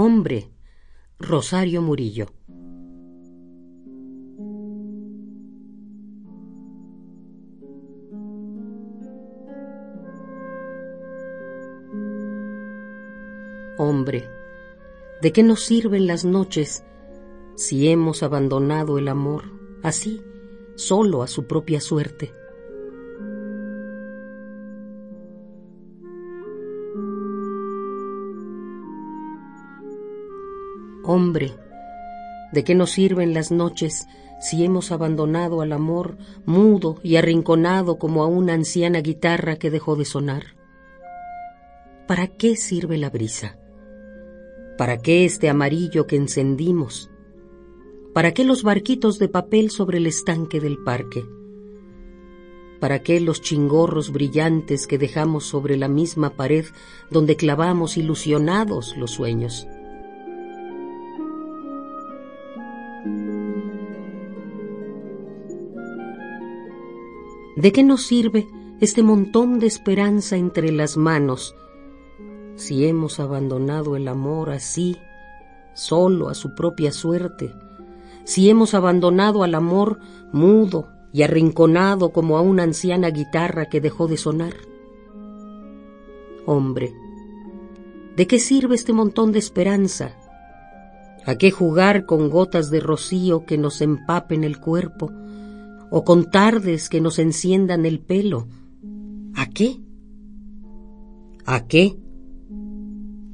Hombre, Rosario Murillo. Hombre, ¿de qué nos sirven las noches si hemos abandonado el amor así, solo a su propia suerte? Hombre, ¿de qué nos sirven las noches si hemos abandonado al amor mudo y arrinconado como a una anciana guitarra que dejó de sonar? ¿Para qué sirve la brisa? ¿Para qué este amarillo que encendimos? ¿Para qué los barquitos de papel sobre el estanque del parque? ¿Para qué los chingorros brillantes que dejamos sobre la misma pared donde clavamos ilusionados los sueños? ¿De qué nos sirve este montón de esperanza entre las manos si hemos abandonado el amor así, solo a su propia suerte? Si hemos abandonado al amor mudo y arrinconado como a una anciana guitarra que dejó de sonar? Hombre, ¿de qué sirve este montón de esperanza? ¿A qué jugar con gotas de rocío que nos empapen el cuerpo? o con tardes que nos enciendan el pelo. ¿A qué? ¿A qué?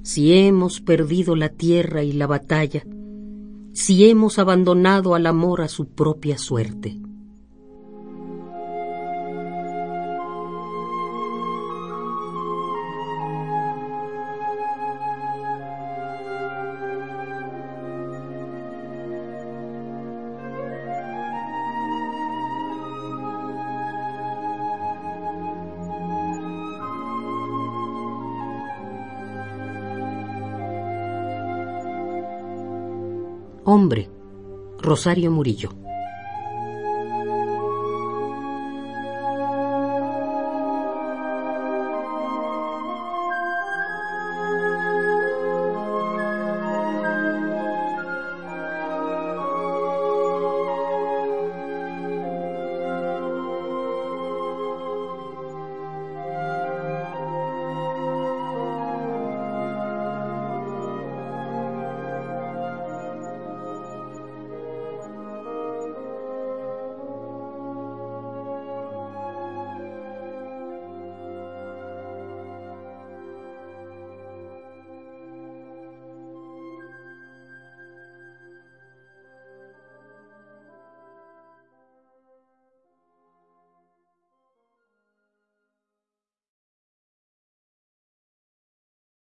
Si hemos perdido la tierra y la batalla, si hemos abandonado al amor a su propia suerte. Hombre, Rosario Murillo.